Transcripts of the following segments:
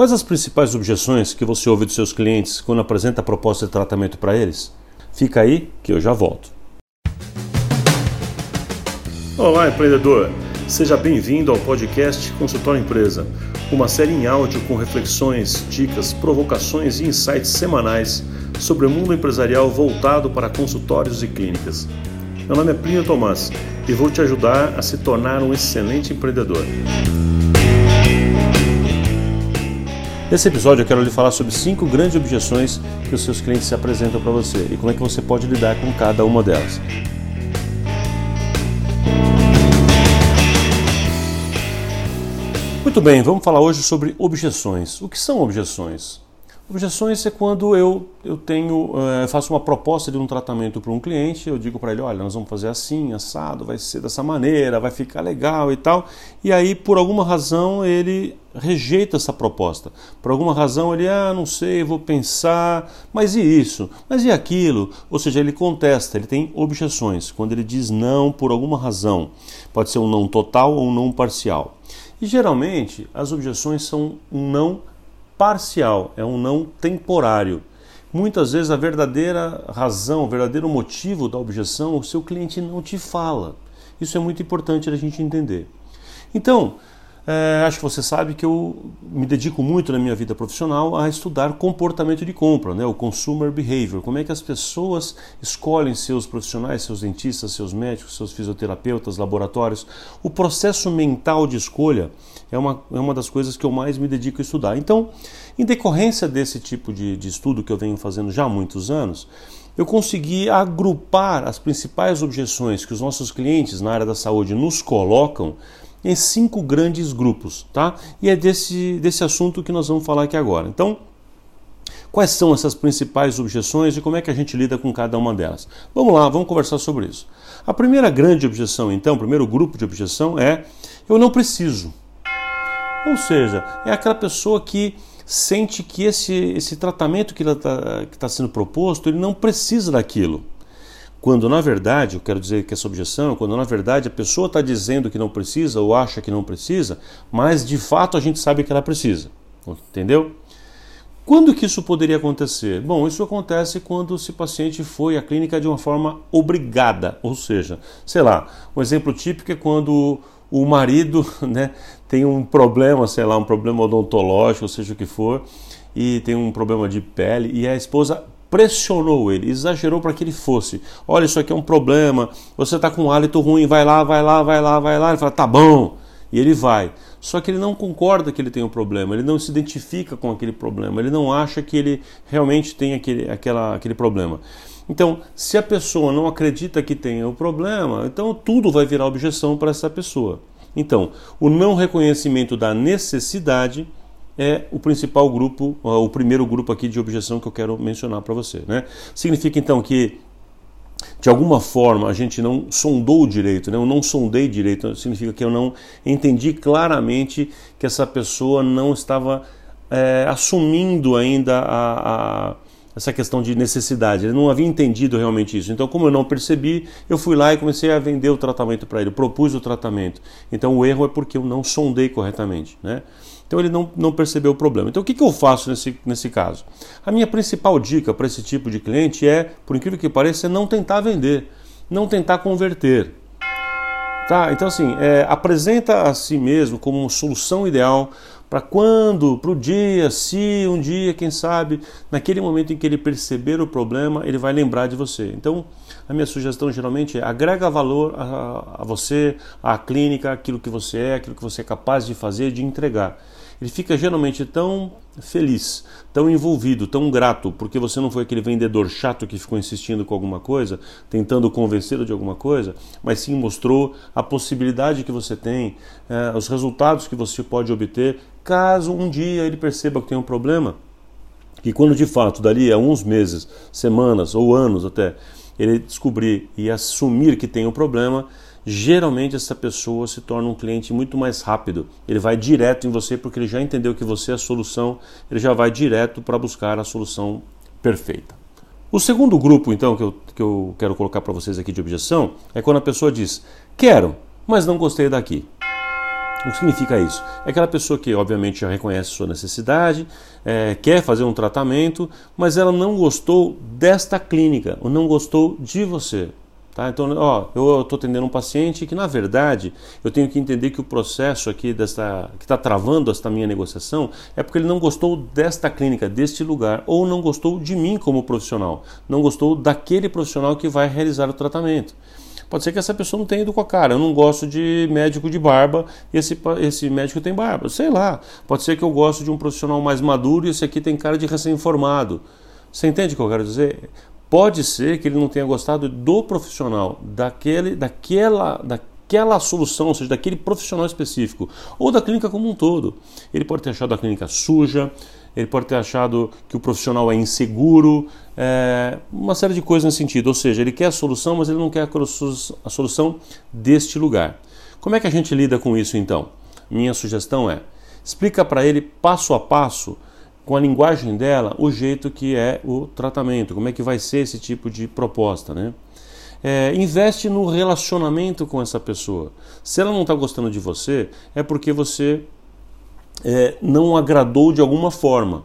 Quais as principais objeções que você ouve dos seus clientes quando apresenta a proposta de tratamento para eles? Fica aí que eu já volto. Olá, empreendedor! Seja bem-vindo ao podcast Consultório Empresa, uma série em áudio com reflexões, dicas, provocações e insights semanais sobre o mundo empresarial voltado para consultórios e clínicas. Meu nome é Plínio Tomás e vou te ajudar a se tornar um excelente empreendedor. Nesse episódio eu quero lhe falar sobre cinco grandes objeções que os seus clientes se apresentam para você e como é que você pode lidar com cada uma delas. Muito bem, vamos falar hoje sobre objeções. O que são objeções? Objeções é quando eu, eu tenho, uh, faço uma proposta de um tratamento para um cliente, eu digo para ele, olha, nós vamos fazer assim, assado, vai ser dessa maneira, vai ficar legal e tal, e aí por alguma razão ele rejeita essa proposta. Por alguma razão ele, ah, não sei, vou pensar, mas e isso? Mas e aquilo? Ou seja, ele contesta, ele tem objeções. Quando ele diz não por alguma razão, pode ser um não total ou um não parcial. E geralmente as objeções são um não parcial, é um não temporário. Muitas vezes a verdadeira razão, o verdadeiro motivo da objeção, o seu cliente não te fala. Isso é muito importante a gente entender. Então, é, acho que você sabe que eu me dedico muito na minha vida profissional a estudar comportamento de compra, né? o consumer behavior, como é que as pessoas escolhem seus profissionais, seus dentistas, seus médicos, seus fisioterapeutas, laboratórios. O processo mental de escolha é uma, é uma das coisas que eu mais me dedico a estudar. Então, em decorrência desse tipo de, de estudo que eu venho fazendo já há muitos anos, eu consegui agrupar as principais objeções que os nossos clientes na área da saúde nos colocam em cinco grandes grupos, tá? E é desse, desse assunto que nós vamos falar aqui agora. Então, quais são essas principais objeções e como é que a gente lida com cada uma delas? Vamos lá, vamos conversar sobre isso. A primeira grande objeção, então, o primeiro grupo de objeção é eu não preciso. Ou seja, é aquela pessoa que sente que esse, esse tratamento que está tá sendo proposto, ele não precisa daquilo. Quando na verdade, eu quero dizer que essa objeção, quando na verdade a pessoa está dizendo que não precisa ou acha que não precisa, mas de fato a gente sabe que ela precisa. Entendeu? Quando que isso poderia acontecer? Bom, isso acontece quando esse paciente foi à clínica de uma forma obrigada, ou seja, sei lá, um exemplo típico é quando o marido né, tem um problema, sei lá, um problema odontológico, ou seja o que for, e tem um problema de pele, e a esposa pressionou ele, exagerou para que ele fosse. Olha, isso aqui é um problema, você está com um hálito ruim, vai lá, vai lá, vai lá, vai lá. Ele fala, tá bom. E ele vai. Só que ele não concorda que ele tem um problema, ele não se identifica com aquele problema, ele não acha que ele realmente tem aquele, aquela, aquele problema. Então, se a pessoa não acredita que tenha o problema, então tudo vai virar objeção para essa pessoa. Então, o não reconhecimento da necessidade é o principal grupo, o primeiro grupo aqui de objeção que eu quero mencionar para você. Né? Significa então que de alguma forma a gente não sondou direito, né? eu não sondei direito, significa que eu não entendi claramente que essa pessoa não estava é, assumindo ainda a, a, essa questão de necessidade, ele não havia entendido realmente isso. Então, como eu não percebi, eu fui lá e comecei a vender o tratamento para ele, propus o tratamento. Então, o erro é porque eu não sondei corretamente. Né? Então ele não, não percebeu o problema. Então o que, que eu faço nesse, nesse caso? A minha principal dica para esse tipo de cliente é, por incrível que pareça, não tentar vender, não tentar converter. Tá? Então assim, é, apresenta a si mesmo como uma solução ideal para quando, para o dia, se? Um dia, quem sabe, naquele momento em que ele perceber o problema, ele vai lembrar de você. Então, a minha sugestão geralmente é agrega valor a, a você, à clínica, aquilo que você é, aquilo que você é capaz de fazer, de entregar. Ele fica geralmente tão feliz, tão envolvido, tão grato, porque você não foi aquele vendedor chato que ficou insistindo com alguma coisa, tentando convencê-lo de alguma coisa, mas sim mostrou a possibilidade que você tem, eh, os resultados que você pode obter, caso um dia ele perceba que tem um problema. E quando de fato, dali a uns meses, semanas ou anos até, ele descobrir e assumir que tem um problema, geralmente essa pessoa se torna um cliente muito mais rápido. Ele vai direto em você porque ele já entendeu que você é a solução, ele já vai direto para buscar a solução perfeita. O segundo grupo, então, que eu, que eu quero colocar para vocês aqui de objeção é quando a pessoa diz: Quero, mas não gostei daqui. O que significa isso? É aquela pessoa que, obviamente, já reconhece sua necessidade, é, quer fazer um tratamento, mas ela não gostou desta clínica, ou não gostou de você. Tá? Então, ó, eu estou atendendo um paciente que, na verdade, eu tenho que entender que o processo aqui desta, que está travando esta minha negociação é porque ele não gostou desta clínica, deste lugar, ou não gostou de mim como profissional, não gostou daquele profissional que vai realizar o tratamento. Pode ser que essa pessoa não tenha ido com a cara. Eu não gosto de médico de barba e esse, esse médico tem barba. Sei lá. Pode ser que eu gosto de um profissional mais maduro e esse aqui tem cara de recém-formado. Você entende o que eu quero dizer? Pode ser que ele não tenha gostado do profissional, daquele, daquela, daquela solução, ou seja, daquele profissional específico, ou da clínica como um todo. Ele pode ter achado a clínica suja, ele pode ter achado que o profissional é inseguro, é, uma série de coisas nesse sentido. Ou seja, ele quer a solução, mas ele não quer a solução deste lugar. Como é que a gente lida com isso então? Minha sugestão é: explica para ele passo a passo, com a linguagem dela, o jeito que é o tratamento, como é que vai ser esse tipo de proposta, né? É, investe no relacionamento com essa pessoa. Se ela não está gostando de você, é porque você é, não agradou de alguma forma.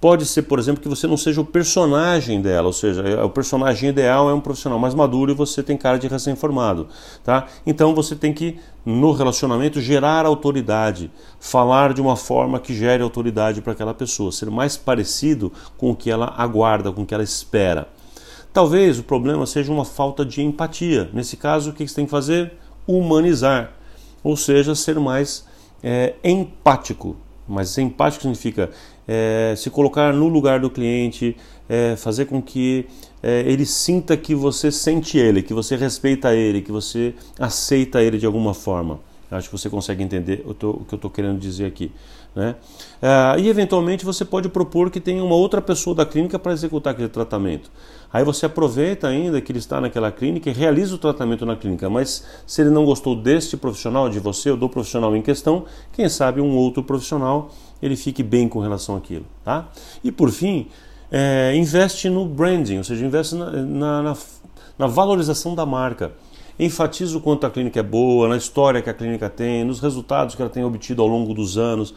Pode ser, por exemplo, que você não seja o personagem dela, ou seja, é, o personagem ideal é um profissional mais maduro e você tem cara de recém-formado, tá? Então você tem que no relacionamento gerar autoridade, falar de uma forma que gere autoridade para aquela pessoa, ser mais parecido com o que ela aguarda, com o que ela espera. Talvez o problema seja uma falta de empatia. Nesse caso, o que você tem que fazer? Humanizar, ou seja, ser mais é, empático. Mas empático significa é, se colocar no lugar do cliente, é, fazer com que é, ele sinta que você sente ele, que você respeita ele, que você aceita ele de alguma forma. Acho que você consegue entender o que eu estou querendo dizer aqui. Né? Ah, e eventualmente você pode propor que tenha uma outra pessoa da clínica para executar aquele tratamento. Aí você aproveita ainda que ele está naquela clínica e realiza o tratamento na clínica. Mas se ele não gostou deste profissional, de você ou do profissional em questão, quem sabe um outro profissional ele fique bem com relação àquilo. Tá? E por fim, é, investe no branding, ou seja, investe na, na, na, na valorização da marca enfatiza o quanto a clínica é boa, na história que a clínica tem, nos resultados que ela tem obtido ao longo dos anos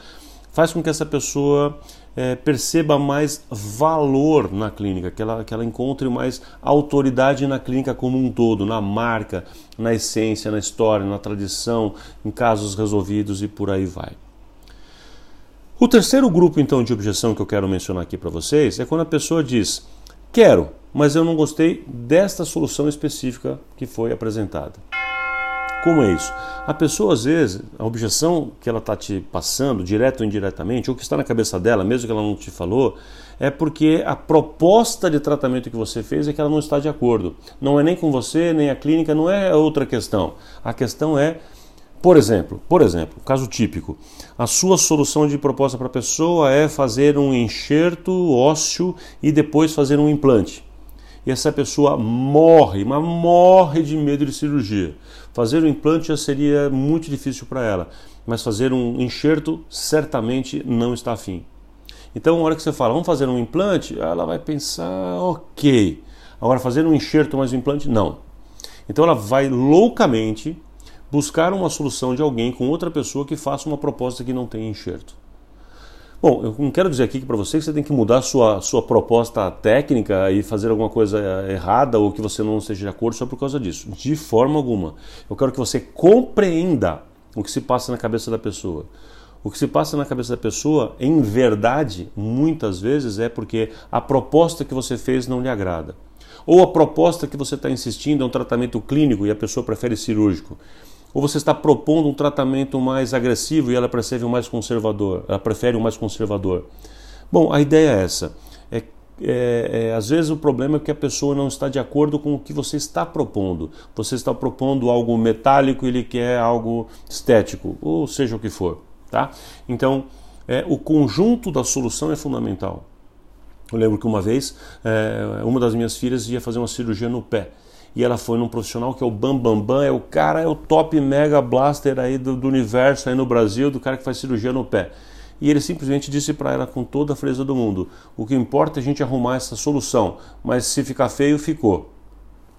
faz com que essa pessoa é, perceba mais valor na clínica, que ela, que ela encontre mais autoridade na clínica como um todo, na marca, na essência, na história, na tradição, em casos resolvidos e por aí vai. O terceiro grupo então de objeção que eu quero mencionar aqui para vocês é quando a pessoa diz: "Quero, mas eu não gostei desta solução específica que foi apresentada". Como é isso? A pessoa, às vezes, a objeção que ela está te passando, direto ou indiretamente, ou que está na cabeça dela, mesmo que ela não te falou, é porque a proposta de tratamento que você fez é que ela não está de acordo. Não é nem com você, nem a clínica, não é outra questão. A questão é, por exemplo, por exemplo, caso típico, a sua solução de proposta para a pessoa é fazer um enxerto ósseo e depois fazer um implante e essa pessoa morre, mas morre de medo de cirurgia. Fazer o implante já seria muito difícil para ela, mas fazer um enxerto certamente não está afim. Então, na hora que você fala, vamos fazer um implante, ela vai pensar, ok. Agora, fazer um enxerto mais um implante, não. Então, ela vai loucamente buscar uma solução de alguém com outra pessoa que faça uma proposta que não tem enxerto. Bom, eu não quero dizer aqui para você que você tem que mudar sua, sua proposta técnica e fazer alguma coisa errada ou que você não esteja de acordo só por causa disso. De forma alguma. Eu quero que você compreenda o que se passa na cabeça da pessoa. O que se passa na cabeça da pessoa, em verdade, muitas vezes é porque a proposta que você fez não lhe agrada. Ou a proposta que você está insistindo é um tratamento clínico e a pessoa prefere cirúrgico. Ou você está propondo um tratamento mais agressivo e ela prefere um mais conservador? Ela prefere um mais conservador. Bom, a ideia é essa. É, é, é, às vezes o problema é que a pessoa não está de acordo com o que você está propondo. Você está propondo algo metálico e ele quer algo estético, ou seja o que for. Tá? Então, é, o conjunto da solução é fundamental. Eu lembro que uma vez é, uma das minhas filhas ia fazer uma cirurgia no pé e ela foi num profissional que é o Bambambam, Bam Bam, é o cara, é o top mega blaster aí do, do universo aí no Brasil, do cara que faz cirurgia no pé. E ele simplesmente disse para ela com toda a freza do mundo: o que importa é a gente arrumar essa solução, mas se ficar feio, ficou.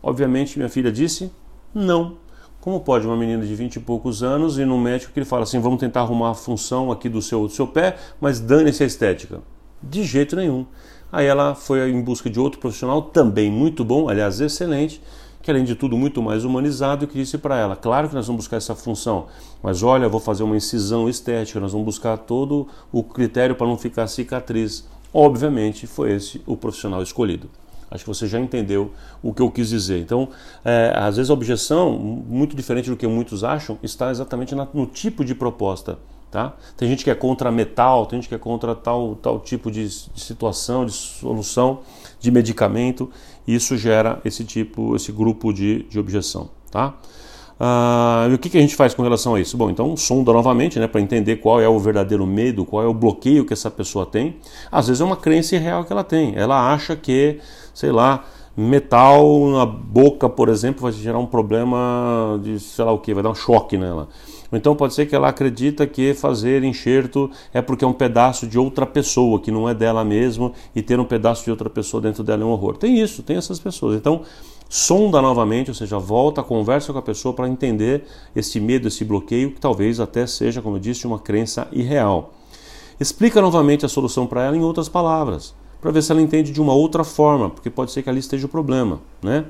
Obviamente, minha filha disse: não. Como pode uma menina de 20 e poucos anos ir no médico que ele fala assim: vamos tentar arrumar a função aqui do seu, do seu pé, mas dane-se a estética? De jeito nenhum. Aí ela foi em busca de outro profissional, também muito bom, aliás, excelente, que além de tudo muito mais humanizado, que disse para ela: claro que nós vamos buscar essa função, mas olha, vou fazer uma incisão estética, nós vamos buscar todo o critério para não ficar cicatriz. Obviamente, foi esse o profissional escolhido. Acho que você já entendeu o que eu quis dizer. Então, é, às vezes a objeção, muito diferente do que muitos acham, está exatamente no tipo de proposta. Tá? Tem gente que é contra metal, tem gente que é contra tal, tal tipo de, de situação, de solução, de medicamento, isso gera esse tipo, esse grupo de, de objeção. Tá? Ah, e o que, que a gente faz com relação a isso? Bom, então sonda novamente né, para entender qual é o verdadeiro medo, qual é o bloqueio que essa pessoa tem. Às vezes é uma crença irreal que ela tem. Ela acha que, sei lá, metal na boca, por exemplo, vai gerar um problema de sei lá o que, vai dar um choque nela. Então pode ser que ela acredita que fazer enxerto é porque é um pedaço de outra pessoa, que não é dela mesmo, e ter um pedaço de outra pessoa dentro dela é um horror. Tem isso, tem essas pessoas. Então sonda novamente, ou seja, volta, conversa com a pessoa para entender esse medo, esse bloqueio, que talvez até seja, como eu disse, uma crença irreal. Explica novamente a solução para ela em outras palavras, para ver se ela entende de uma outra forma, porque pode ser que ali esteja o problema, né?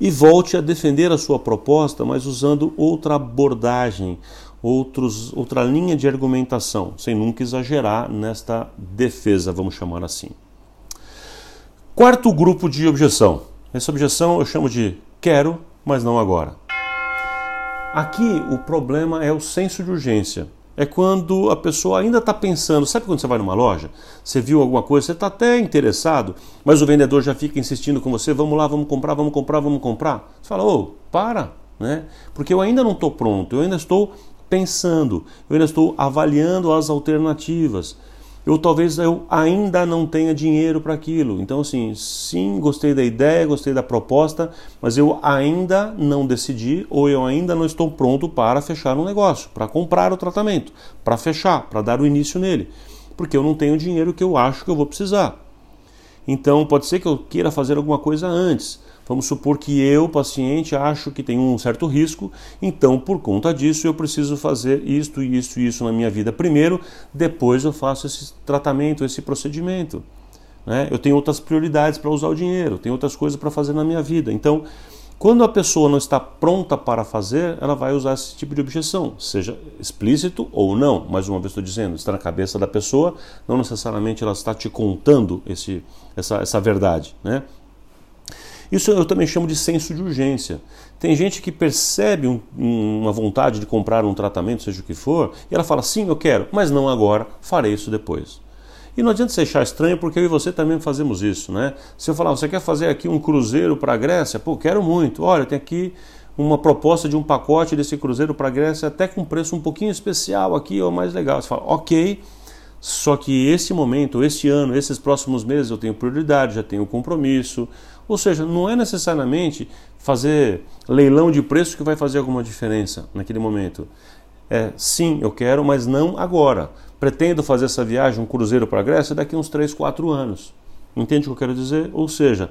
E volte a defender a sua proposta, mas usando outra abordagem, outros, outra linha de argumentação, sem nunca exagerar nesta defesa, vamos chamar assim. Quarto grupo de objeção, essa objeção eu chamo de quero, mas não agora. Aqui o problema é o senso de urgência. É quando a pessoa ainda está pensando. Sabe quando você vai numa loja? Você viu alguma coisa, você está até interessado, mas o vendedor já fica insistindo com você: vamos lá, vamos comprar, vamos comprar, vamos comprar. Você fala: ô, para, né? Porque eu ainda não estou pronto, eu ainda estou pensando, eu ainda estou avaliando as alternativas eu talvez eu ainda não tenha dinheiro para aquilo. Então, assim, sim, gostei da ideia, gostei da proposta, mas eu ainda não decidi ou eu ainda não estou pronto para fechar um negócio, para comprar o tratamento, para fechar, para dar o início nele, porque eu não tenho o dinheiro que eu acho que eu vou precisar. Então, pode ser que eu queira fazer alguma coisa antes. Vamos supor que eu, paciente, acho que tem um certo risco, então por conta disso eu preciso fazer isto, isso e isso na minha vida primeiro, depois eu faço esse tratamento, esse procedimento. Né? Eu tenho outras prioridades para usar o dinheiro, tenho outras coisas para fazer na minha vida. Então, quando a pessoa não está pronta para fazer, ela vai usar esse tipo de objeção, seja explícito ou não. Mais uma vez estou dizendo, está na cabeça da pessoa, não necessariamente ela está te contando esse, essa, essa verdade. Né? Isso eu também chamo de senso de urgência. Tem gente que percebe um, uma vontade de comprar um tratamento, seja o que for, e ela fala: sim, eu quero, mas não agora, farei isso depois. E não adianta você achar estranho, porque eu e você também fazemos isso, né? Se eu falar, você quer fazer aqui um cruzeiro para a Grécia? Pô, quero muito. Olha, tem aqui uma proposta de um pacote desse cruzeiro para a Grécia, até com preço um pouquinho especial aqui, é o mais legal. Você fala, ok, só que esse momento, este ano, esses próximos meses eu tenho prioridade, já tenho compromisso, ou seja, não é necessariamente fazer leilão de preço que vai fazer alguma diferença naquele momento. É, sim, eu quero, mas não agora. Pretendo fazer essa viagem, um cruzeiro para a Grécia, daqui a uns 3, 4 anos. Entende o que eu quero dizer? Ou seja,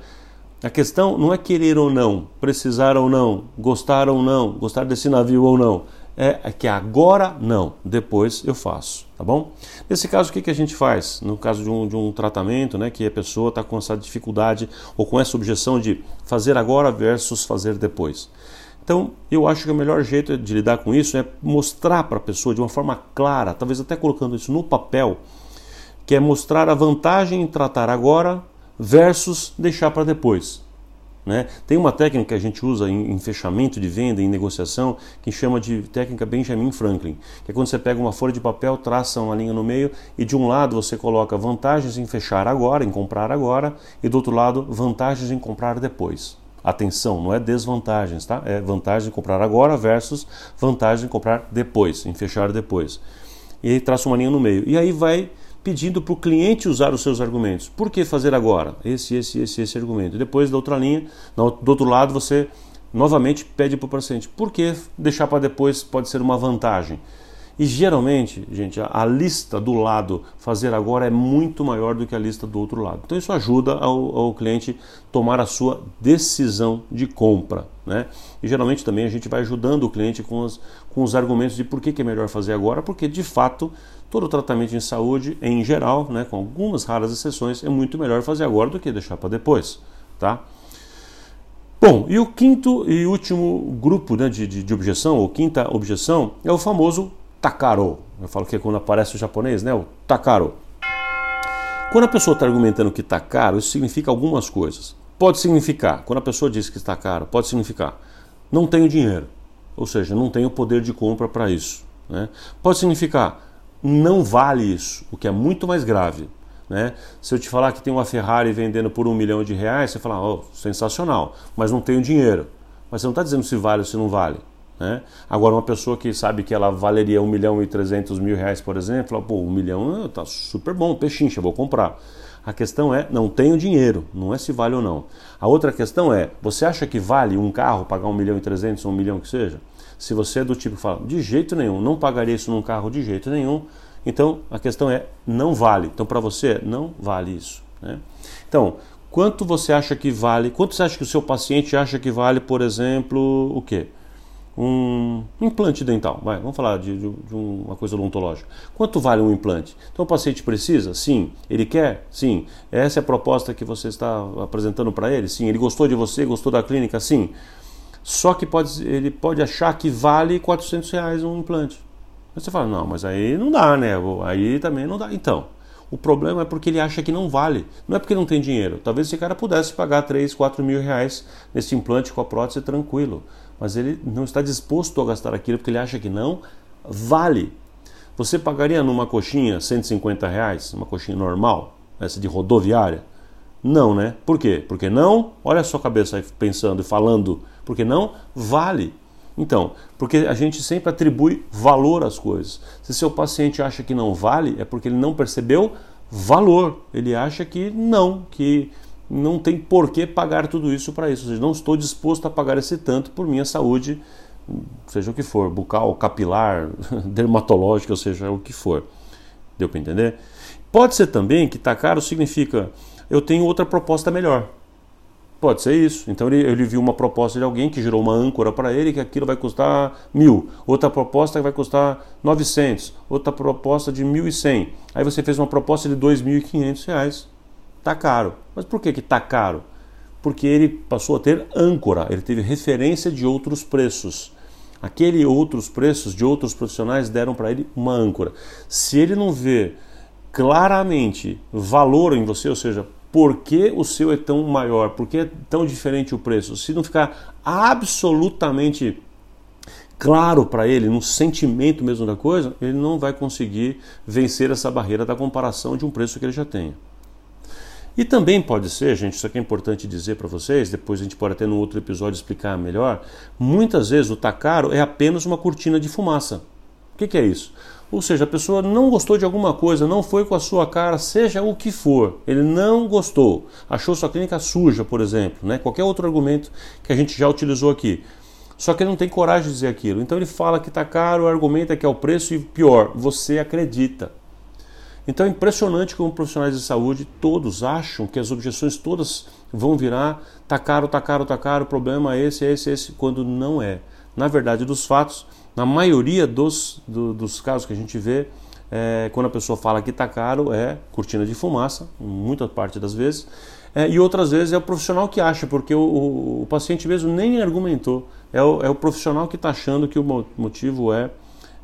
a questão não é querer ou não, precisar ou não, gostar ou não, gostar desse navio ou não é que agora não, depois eu faço, tá bom? Nesse caso, o que, que a gente faz? No caso de um, de um tratamento, né, que a pessoa está com essa dificuldade ou com essa objeção de fazer agora versus fazer depois. Então, eu acho que o melhor jeito de lidar com isso é mostrar para a pessoa de uma forma clara, talvez até colocando isso no papel, que é mostrar a vantagem em tratar agora versus deixar para depois. Né? Tem uma técnica que a gente usa em, em, fechamento de venda, em negociação, que chama de técnica Benjamin Franklin, que é quando você pega uma folha de papel, traça uma linha no meio e de um lado você coloca vantagens em fechar agora, em comprar agora, e do outro lado vantagens em comprar depois. Atenção, não é desvantagens, tá? É vantagem em comprar agora versus vantagem em comprar depois, em fechar depois. E aí traça uma linha no meio. E aí vai pedindo para o cliente usar os seus argumentos. Por que fazer agora? Esse, esse, esse, esse argumento. Depois, da outra linha, do outro lado, você novamente pede para o paciente. Por que deixar para depois pode ser uma vantagem? E geralmente, gente, a, lista do lado fazer agora é muito maior do que a lista do outro lado. Então isso ajuda ao, ao cliente tomar a sua decisão de compra. Né? E geralmente também a gente vai ajudando o cliente com os, com os argumentos de por que, que é melhor fazer agora, porque de fato todo tratamento em saúde, em geral, né, com algumas raras exceções, é muito melhor fazer agora do que deixar para depois. Tá? Bom, e o quinto e último grupo né, de, de, de objeção, ou quinta objeção, é o famoso takaro. Eu falo que é quando aparece o japonês, né? O takaro. Quando a pessoa está argumentando que está caro, isso significa algumas coisas. Pode significar, quando a pessoa diz que está caro, pode significar não tenho dinheiro, ou seja, não tenho poder de compra para isso. Né? Pode significar não vale isso, o que é muito mais grave. Né? Se eu te falar que tem uma Ferrari vendendo por um milhão de reais, você fala, oh, sensacional, mas não tenho dinheiro. Mas você não está dizendo se vale ou se não vale. Né? Agora, uma pessoa que sabe que ela valeria 1 milhão e 300 mil reais, por exemplo, fala, pô, 1 milhão tá super bom, pechincha, vou comprar. A questão é, não tenho dinheiro, não é se vale ou não. A outra questão é, você acha que vale um carro pagar 1 milhão e 300 ou 1 milhão que seja? Se você é do tipo que fala, de jeito nenhum, não pagaria isso num carro de jeito nenhum, então a questão é, não vale. Então para você, não vale isso. Né? Então, quanto você acha que vale, quanto você acha que o seu paciente acha que vale, por exemplo, o quê? um implante dental. Vai, vamos falar de, de, de, uma coisa odontológica. Quanto vale um implante? Então o paciente precisa? Sim. Ele quer? Sim. Essa é a proposta que você está apresentando para ele? Sim. Ele gostou de você? Gostou da clínica? Sim. Só que pode, ele pode achar que vale 400 reais um implante. Aí você fala, não, mas aí não dá, né? Aí também não dá. Então, o problema é porque ele acha que não vale. Não é porque não tem dinheiro. Talvez esse cara pudesse pagar 3, 4 mil reais nesse implante com a prótese tranquilo mas ele não está disposto a gastar aquilo porque ele acha que não vale. Você pagaria numa coxinha 150 reais, uma coxinha normal, essa de rodoviária? Não, né? Por quê? Porque não, olha a sua cabeça aí pensando e falando, porque não vale. Então, porque a gente sempre atribui valor às coisas. Se seu paciente acha que não vale, é porque ele não percebeu valor. Ele acha que não, que não tem por que pagar tudo isso para isso. Ou seja, não estou disposto a pagar esse tanto por minha saúde, seja o que for, bucal, capilar, dermatológica, ou seja, o que for. Deu para entender? Pode ser também que está caro significa eu tenho outra proposta melhor. Pode ser isso. Então ele, ele viu uma proposta de alguém que gerou uma âncora para ele que aquilo vai custar mil. Outra proposta que vai custar 900. Outra proposta de 1.100. Aí você fez uma proposta de 2.500 reais. Tá caro. Mas por que que tá caro? Porque ele passou a ter âncora, ele teve referência de outros preços. Aquele outros preços de outros profissionais deram para ele uma âncora. Se ele não vê claramente valor em você, ou seja, por que o seu é tão maior, por que é tão diferente o preço, se não ficar absolutamente claro para ele, no sentimento mesmo da coisa, ele não vai conseguir vencer essa barreira da comparação de um preço que ele já tem. E também pode ser, gente, isso aqui é importante dizer para vocês, depois a gente pode até no outro episódio explicar melhor. Muitas vezes o tá caro é apenas uma cortina de fumaça. O que, que é isso? Ou seja, a pessoa não gostou de alguma coisa, não foi com a sua cara, seja o que for. Ele não gostou, achou sua clínica suja, por exemplo, né? qualquer outro argumento que a gente já utilizou aqui. Só que ele não tem coragem de dizer aquilo. Então ele fala que está caro, argumenta que é o preço e pior, você acredita. Então é impressionante como profissionais de saúde todos acham que as objeções todas vão virar tá caro, tá caro, tá caro, o problema é esse, é esse, é esse, quando não é. Na verdade dos fatos, na maioria dos, do, dos casos que a gente vê, é, quando a pessoa fala que tá caro, é cortina de fumaça, muita parte das vezes, é, e outras vezes é o profissional que acha, porque o, o, o paciente mesmo nem argumentou, é o, é o profissional que está achando que o motivo é,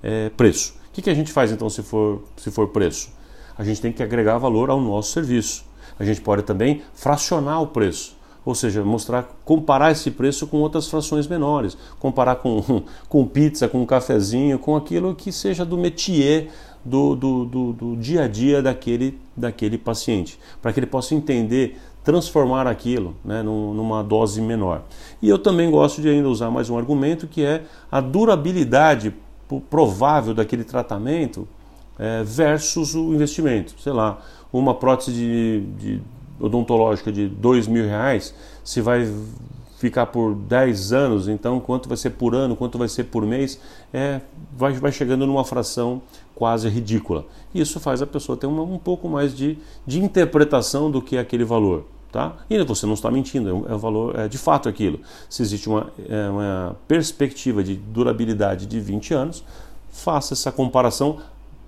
é preço. O que, que a gente faz então se for, se for preço? a gente tem que agregar valor ao nosso serviço. A gente pode também fracionar o preço, ou seja, mostrar, comparar esse preço com outras frações menores, comparar com, com pizza, com um cafezinho, com aquilo que seja do métier do, do, do, do dia a dia daquele, daquele paciente, para que ele possa entender transformar aquilo né, numa dose menor. E eu também gosto de ainda usar mais um argumento que é a durabilidade provável daquele tratamento é, versus o investimento. Sei lá, uma prótese de, de odontológica de dois mil reais, se vai ficar por 10 anos, então quanto vai ser por ano, quanto vai ser por mês, é, vai, vai chegando numa fração quase ridícula. Isso faz a pessoa ter uma, um pouco mais de, de interpretação do que é aquele valor. Tá? E você não está mentindo, é, um, é um valor, é de fato aquilo. Se existe uma, é uma perspectiva de durabilidade de 20 anos, faça essa comparação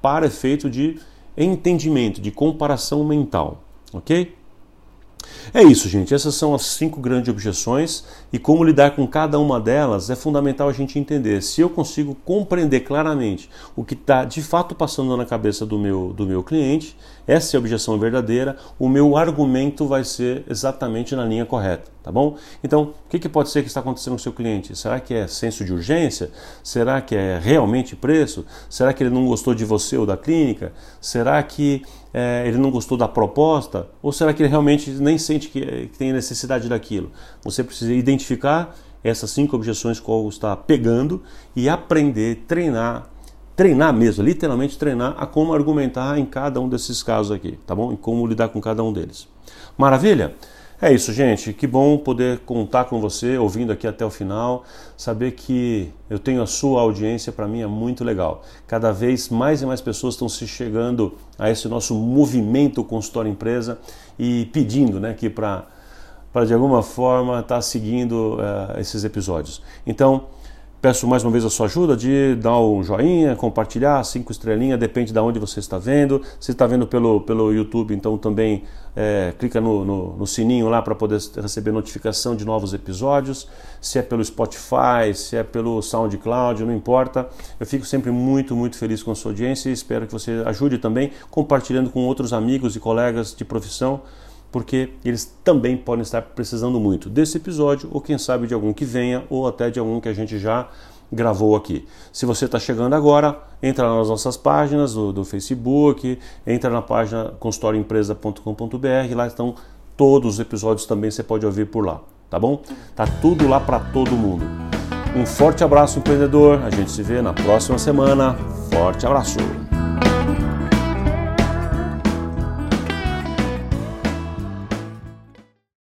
para efeito de entendimento, de comparação mental, ok? É isso, gente. Essas são as cinco grandes objeções e como lidar com cada uma delas é fundamental a gente entender. Se eu consigo compreender claramente o que está de fato passando na cabeça do meu, do meu cliente, essa é a objeção verdadeira, o meu argumento vai ser exatamente na linha correta, tá bom? Então, o que, que pode ser que está acontecendo com o seu cliente? Será que é senso de urgência? Será que é realmente preço? Será que ele não gostou de você ou da clínica? Será que é, ele não gostou da proposta? Ou será que ele realmente nem sente que, que tem necessidade daquilo? Você precisa identificar essas cinco objeções qual está pegando e aprender, treinar treinar mesmo, literalmente treinar a como argumentar em cada um desses casos aqui, tá bom? E como lidar com cada um deles. Maravilha? É isso, gente. Que bom poder contar com você, ouvindo aqui até o final. Saber que eu tenho a sua audiência, para mim é muito legal. Cada vez mais e mais pessoas estão se chegando a esse nosso movimento consultório empresa e pedindo né, que para de alguma forma estar tá seguindo uh, esses episódios. Então, Peço mais uma vez a sua ajuda de dar um joinha, compartilhar, cinco estrelinhas, depende de onde você está vendo. Se está vendo pelo, pelo YouTube, então também é, clica no, no, no, sininho lá para poder receber notificação de novos episódios. Se é pelo Spotify, se é pelo SoundCloud, não importa. Eu fico sempre muito, muito feliz com a sua audiência e espero que você ajude também compartilhando com outros amigos e colegas de profissão porque eles também podem estar precisando muito desse episódio, ou quem sabe de algum que venha, ou até de algum que a gente já gravou aqui. Se você está chegando agora, entra nas nossas páginas do, do Facebook, entra na página consultorioempresa.com.br, lá estão todos os episódios também, você pode ouvir por lá, tá bom? Tá tudo lá para todo mundo. Um forte abraço, empreendedor. A gente se vê na próxima semana. Forte abraço.